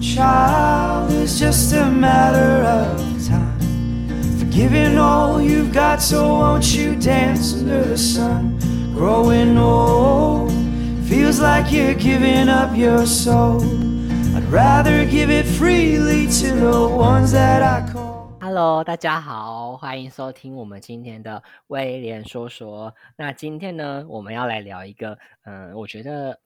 child is just a matter of time. Forgiving all you've got, so won't you dance under the sun? Growing old feels like you're giving up your soul. I'd rather give it freely to the ones that I call. Hello，大家好，欢迎收听我们今天的威廉说说。那今天呢，我们要来聊一个，嗯，我觉得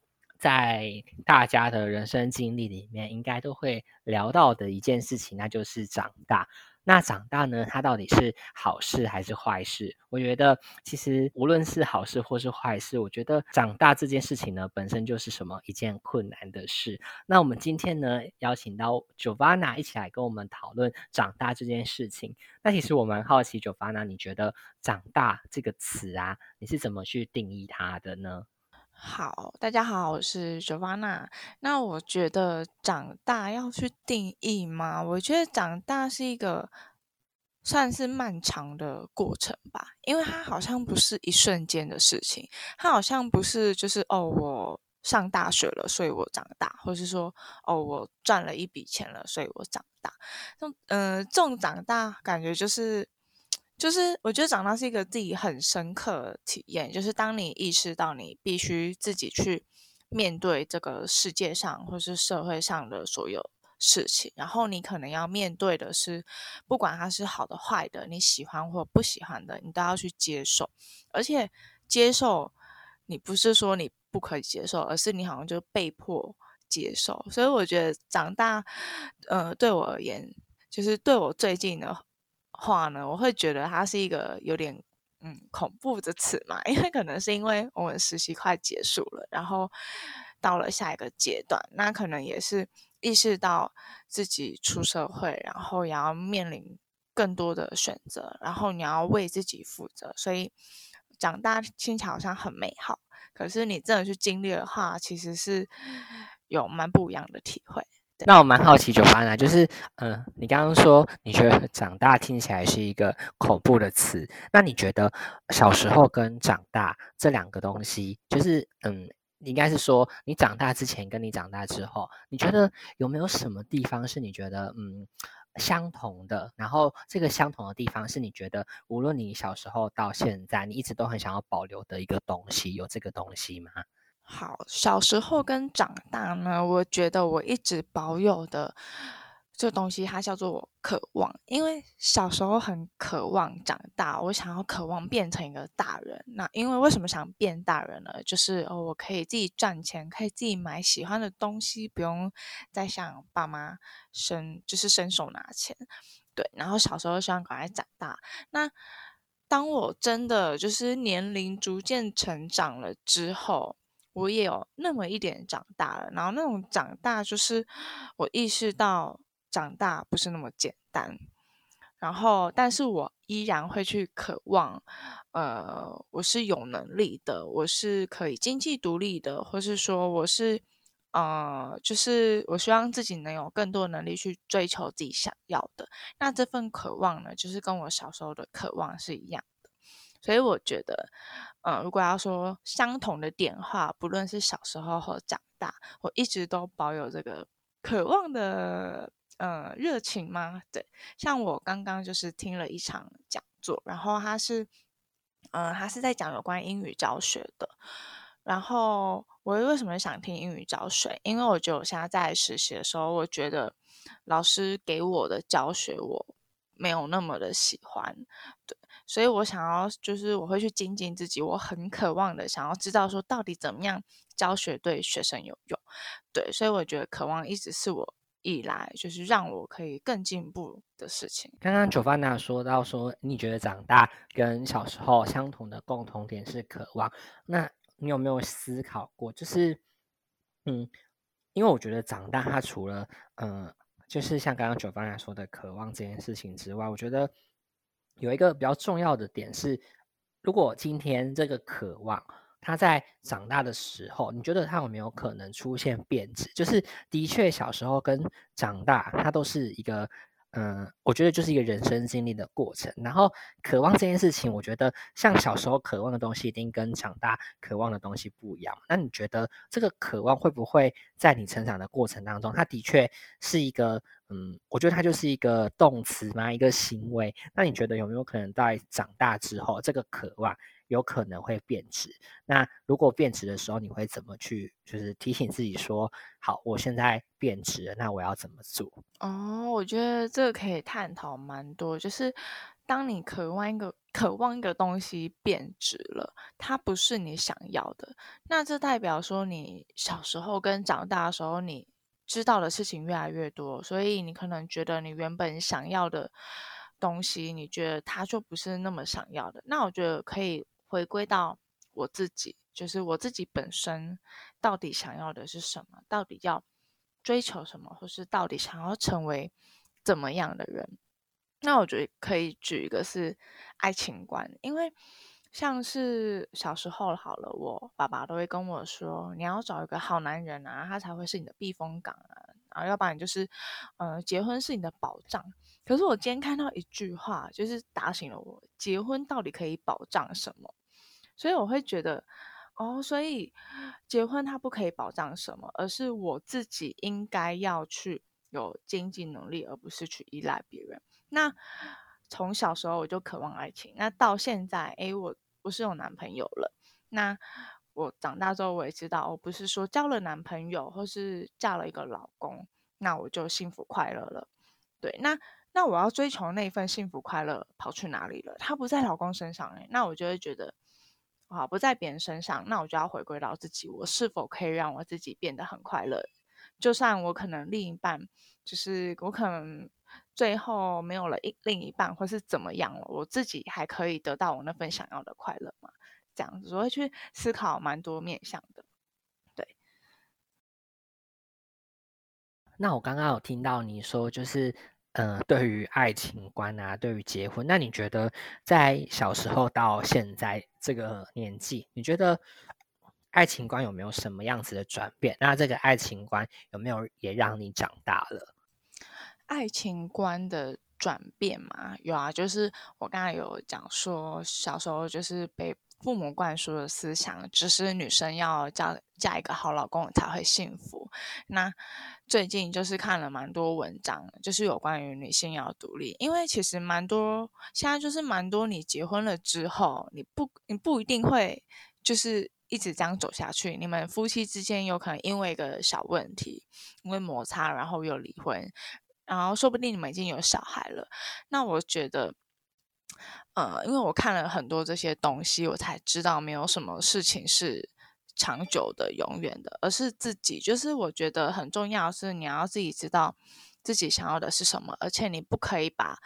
在大家的人生经历里面，应该都会聊到的一件事情，那就是长大。那长大呢，它到底是好事还是坏事？我觉得其实无论是好事或是坏事，我觉得长大这件事情呢，本身就是什么一件困难的事。那我们今天呢，邀请到 Jovana 一起来跟我们讨论长大这件事情。那其实我蛮好奇，Jovana，你觉得长大这个词啊，你是怎么去定义它的呢？好，大家好，我是 jovanna。那我觉得长大要去定义吗？我觉得长大是一个算是漫长的过程吧，因为它好像不是一瞬间的事情，它好像不是就是哦，我上大学了，所以我长大，或是说哦，我赚了一笔钱了，所以我长大。这种呃，这种长大感觉就是。就是我觉得长大是一个自己很深刻的体验，就是当你意识到你必须自己去面对这个世界上或是社会上的所有事情，然后你可能要面对的是，不管它是好的坏的，你喜欢或不喜欢的，你都要去接受。而且接受，你不是说你不可以接受，而是你好像就被迫接受。所以我觉得长大，呃，对我而言，就是对我最近的。话呢，我会觉得它是一个有点嗯恐怖的词嘛，因为可能是因为我们实习快结束了，然后到了下一个阶段，那可能也是意识到自己出社会，然后也要面临更多的选择，然后你要为自己负责，所以长大听起来好像很美好，可是你真的去经历的话，其实是有蛮不一样的体会。那我蛮好奇，九八呢，就是，嗯，你刚刚说你觉得长大听起来是一个恐怖的词，那你觉得小时候跟长大这两个东西，就是，嗯，应该是说你长大之前跟你长大之后，你觉得有没有什么地方是你觉得，嗯，相同的？然后这个相同的地方是你觉得，无论你小时候到现在，你一直都很想要保留的一个东西，有这个东西吗？好，小时候跟长大呢，我觉得我一直保有的这东西，它叫做渴望。因为小时候很渴望长大，我想要渴望变成一个大人。那因为为什么想变大人呢？就是哦，我可以自己赚钱，可以自己买喜欢的东西，不用再向爸妈伸，就是伸手拿钱。对，然后小时候希望赶快长大。那当我真的就是年龄逐渐成长了之后，我也有那么一点长大了，然后那种长大就是我意识到长大不是那么简单，然后但是我依然会去渴望，呃，我是有能力的，我是可以经济独立的，或是说我是，呃，就是我希望自己能有更多能力去追求自己想要的，那这份渴望呢，就是跟我小时候的渴望是一样，所以我觉得。嗯，如果要说相同的点话，不论是小时候或长大，我一直都保有这个渴望的呃热情吗？对，像我刚刚就是听了一场讲座，然后他是嗯，他是在讲有关英语教学的。然后我为什么想听英语教学？因为我觉得我现在在实习的时候，我觉得老师给我的教学我没有那么的喜欢，对。所以我想要，就是我会去精进自己，我很渴望的想要知道说，到底怎么样教学对学生有用，对，所以我觉得渴望一直是我以来就是让我可以更进步的事情。刚刚 Jovana 说到说，你觉得长大跟小时候相同的共同点是渴望，那你有没有思考过，就是嗯，因为我觉得长大它除了嗯，就是像刚刚九方来说的渴望这件事情之外，我觉得。有一个比较重要的点是，如果今天这个渴望，他在长大的时候，你觉得他有没有可能出现变质？就是的确小时候跟长大，它都是一个嗯，我觉得就是一个人生经历的过程。然后渴望这件事情，我觉得像小时候渴望的东西，一定跟长大渴望的东西不一样。那你觉得这个渴望会不会在你成长的过程当中，它的确是一个，嗯，我觉得它就是一个动词嘛，一个行为。那你觉得有没有可能在长大之后，这个渴望？有可能会变质。那如果变质的时候，你会怎么去？就是提醒自己说：“好，我现在变质了，那我要怎么做？”哦，我觉得这个可以探讨蛮多。就是当你渴望一个渴望一个东西变质了，它不是你想要的，那这代表说你小时候跟长大的时候，你知道的事情越来越多，所以你可能觉得你原本想要的东西，你觉得它就不是那么想要的。那我觉得可以。回归到我自己，就是我自己本身到底想要的是什么，到底要追求什么，或是到底想要成为怎么样的人？那我觉得可以举一个是爱情观，因为像是小时候好了，我爸爸都会跟我说，你要找一个好男人啊，他才会是你的避风港啊，然后要不然就是，呃，结婚是你的保障。可是我今天看到一句话，就是打醒了我：结婚到底可以保障什么？所以我会觉得，哦，所以结婚它不可以保障什么，而是我自己应该要去有经济能力，而不是去依赖别人。那从小时候我就渴望爱情，那到现在，诶，我不是有男朋友了。那我长大之后，我也知道，我不是说交了男朋友或是嫁了一个老公，那我就幸福快乐了。对，那那我要追求那份幸福快乐跑去哪里了？他不在老公身上，诶，那我就会觉得。好，不在别人身上，那我就要回归到自己，我是否可以让我自己变得很快乐？就算我可能另一半，就是我可能最后没有了一另一半，或是怎么样了，我自己还可以得到我那份想要的快乐吗？这样子，我会去思考蛮多面向的。对。那我刚刚有听到你说，就是。嗯，对于爱情观啊，对于结婚，那你觉得在小时候到现在这个年纪，你觉得爱情观有没有什么样子的转变？那这个爱情观有没有也让你长大了？爱情观的转变嘛，有啊，就是我刚才有讲说，小时候就是被。父母灌输的思想，只是女生要嫁嫁一个好老公才会幸福。那最近就是看了蛮多文章，就是有关于女性要独立，因为其实蛮多现在就是蛮多，你结婚了之后，你不你不一定会就是一直这样走下去。你们夫妻之间有可能因为一个小问题，因为摩擦，然后又离婚，然后说不定你们已经有小孩了。那我觉得。呃，因为我看了很多这些东西，我才知道没有什么事情是长久的、永远的，而是自己。就是我觉得很重要是你要自己知道自己想要的是什么，而且你不可以把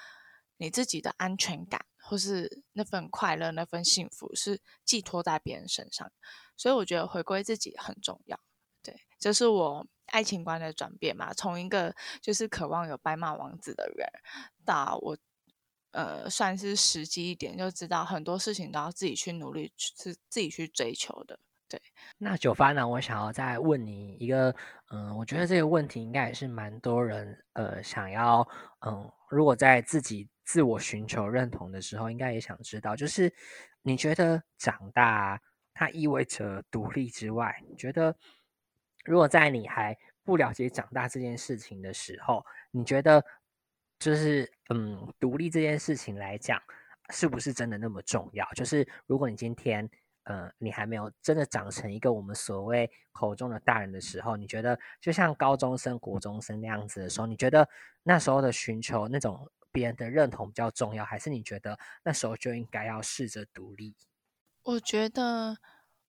你自己的安全感或是那份快乐、那份幸福是寄托在别人身上。所以我觉得回归自己很重要。对，这是我爱情观的转变嘛，从一个就是渴望有白马王子的人，到我。呃，算是实际一点，就知道很多事情都要自己去努力，是自己去追求的。对，那九发呢？我想要再问你一个，嗯，我觉得这个问题应该也是蛮多人，呃，想要，嗯，如果在自己自我寻求认同的时候，应该也想知道，就是你觉得长大它意味着独立之外，你觉得如果在你还不了解长大这件事情的时候，你觉得？就是嗯，独立这件事情来讲，是不是真的那么重要？就是如果你今天，呃，你还没有真的长成一个我们所谓口中的大人的时候，你觉得就像高中生、国中生那样子的时候，你觉得那时候的寻求那种别人的认同比较重要，还是你觉得那时候就应该要试着独立？我觉得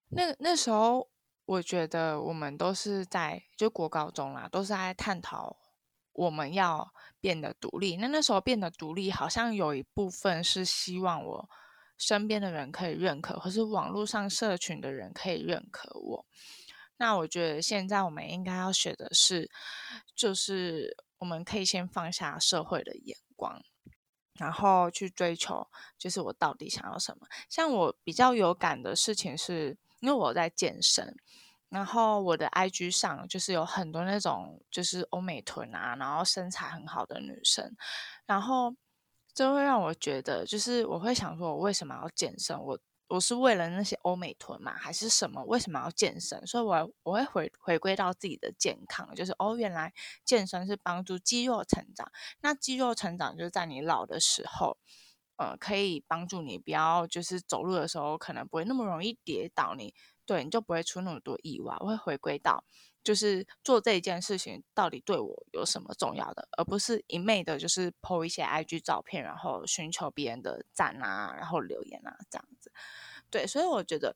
那那时候，我觉得我们都是在就国高中啦，都是在探讨我们要。变得独立，那那时候变得独立，好像有一部分是希望我身边的人可以认可，或是网络上社群的人可以认可我。那我觉得现在我们应该要学的是，就是我们可以先放下社会的眼光，然后去追求，就是我到底想要什么。像我比较有感的事情是，因为我在健身。然后我的 IG 上就是有很多那种就是欧美臀啊，然后身材很好的女生，然后就会让我觉得，就是我会想说，我为什么要健身？我我是为了那些欧美臀嘛，还是什么？为什么要健身？所以，我我会回回归到自己的健康，就是哦，原来健身是帮助肌肉成长。那肌肉成长就是在你老的时候，呃，可以帮助你不要就是走路的时候可能不会那么容易跌倒，你对你就不会出那么多意外。我会回归到。就是做这一件事情到底对我有什么重要的，而不是一昧的，就是 po 一些 IG 照片，然后寻求别人的赞啊，然后留言啊这样子。对，所以我觉得，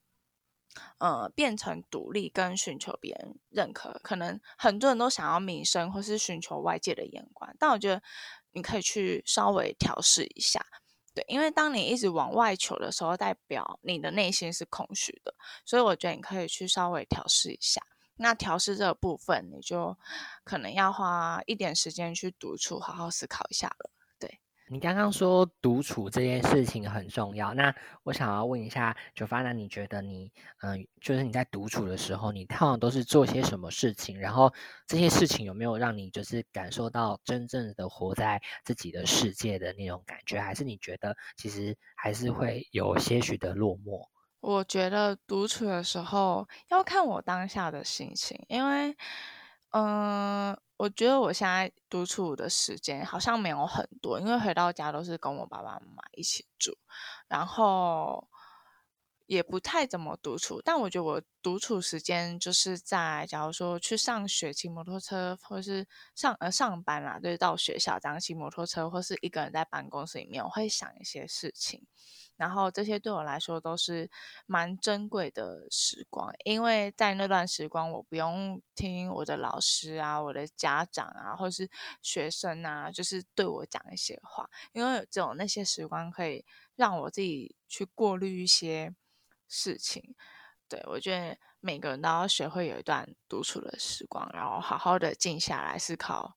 呃，变成独立跟寻求别人认可，可能很多人都想要名声或是寻求外界的眼光，但我觉得你可以去稍微调试一下。对，因为当你一直往外求的时候，代表你的内心是空虚的，所以我觉得你可以去稍微调试一下。那调试这个部分，你就可能要花一点时间去独处，好好思考一下了。你刚刚说独处这件事情很重要，那我想要问一下九发，那你觉得你，嗯，就是你在独处的时候，你通常都是做些什么事情？然后这些事情有没有让你就是感受到真正的活在自己的世界的那种感觉？还是你觉得其实还是会有些许的落寞？我觉得独处的时候要看我当下的心情，因为，嗯，我觉得我现在独处的时间好像没有很多，因为回到家都是跟我爸爸妈妈一起住，然后也不太怎么独处。但我觉得我独处时间就是在，假如说去上学骑摩托车，或是上呃上班啦，就是到学校这样骑摩托车，或是一个人在办公室里面，我会想一些事情。然后这些对我来说都是蛮珍贵的时光，因为在那段时光，我不用听我的老师啊、我的家长啊，或是学生啊，就是对我讲一些话，因为只有那些时光可以让我自己去过滤一些事情。对我觉得每个人都要学会有一段独处的时光，然后好好的静下来思考。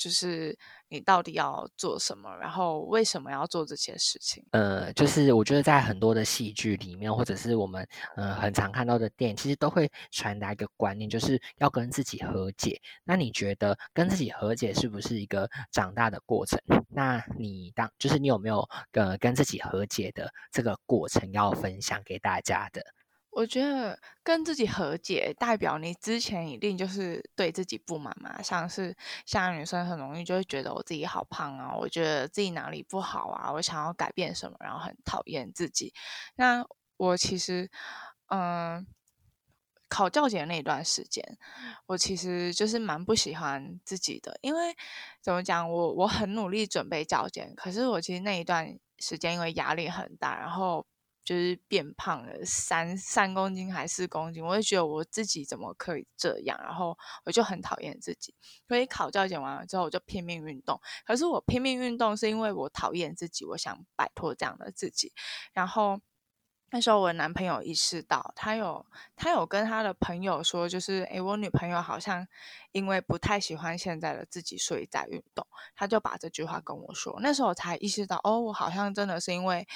就是你到底要做什么，然后为什么要做这些事情？呃，就是我觉得在很多的戏剧里面，或者是我们呃很常看到的电影，其实都会传达一个观念，就是要跟自己和解。那你觉得跟自己和解是不是一个长大的过程？那你当就是你有没有呃跟自己和解的这个过程要分享给大家的？我觉得跟自己和解，代表你之前一定就是对自己不满嘛。像是像女生很容易就会觉得我自己好胖啊，我觉得自己哪里不好啊，我想要改变什么，然后很讨厌自己。那我其实，嗯，考教检那一段时间，我其实就是蛮不喜欢自己的，因为怎么讲，我我很努力准备教检，可是我其实那一段时间因为压力很大，然后。就是变胖了三三公斤还是四公斤，我就觉得我自己怎么可以这样，然后我就很讨厌自己。所以考教检完了之后，我就拼命运动。可是我拼命运动是因为我讨厌自己，我想摆脱这样的自己，然后。那时候我男朋友意识到，他有他有跟他的朋友说，就是诶，我女朋友好像因为不太喜欢现在的自己，所以在运动。他就把这句话跟我说，那时候我才意识到，哦，我好像真的是因为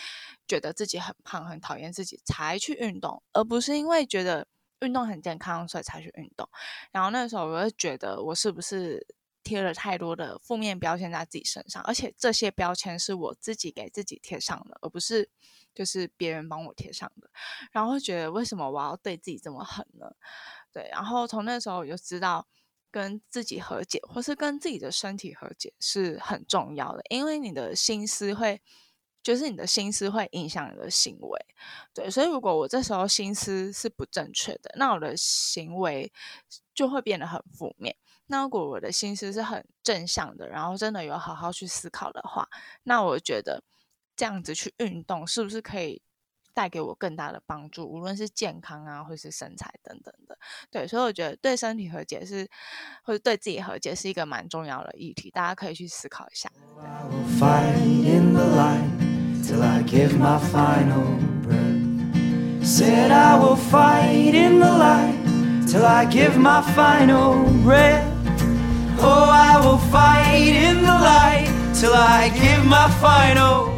觉得自己很胖，很讨厌自己才去运动，而不是因为觉得运动很健康，所以才去运动。然后那时候我就觉得，我是不是贴了太多的负面标签在自己身上？而且这些标签是我自己给自己贴上的，而不是。就是别人帮我贴上的，然后觉得为什么我要对自己这么狠呢？对，然后从那时候我就知道，跟自己和解，或是跟自己的身体和解是很重要的，因为你的心思会，就是你的心思会影响你的行为。对，所以如果我这时候心思是不正确的，那我的行为就会变得很负面。那如果我的心思是很正向的，然后真的有好好去思考的话，那我觉得。这样子去运动，是不是可以带给我更大的帮助？无论是健康啊，或是身材等等的，对，所以我觉得对身体和解是，或者对自己和解是一个蛮重要的议题，大家可以去思考一下。till I give my final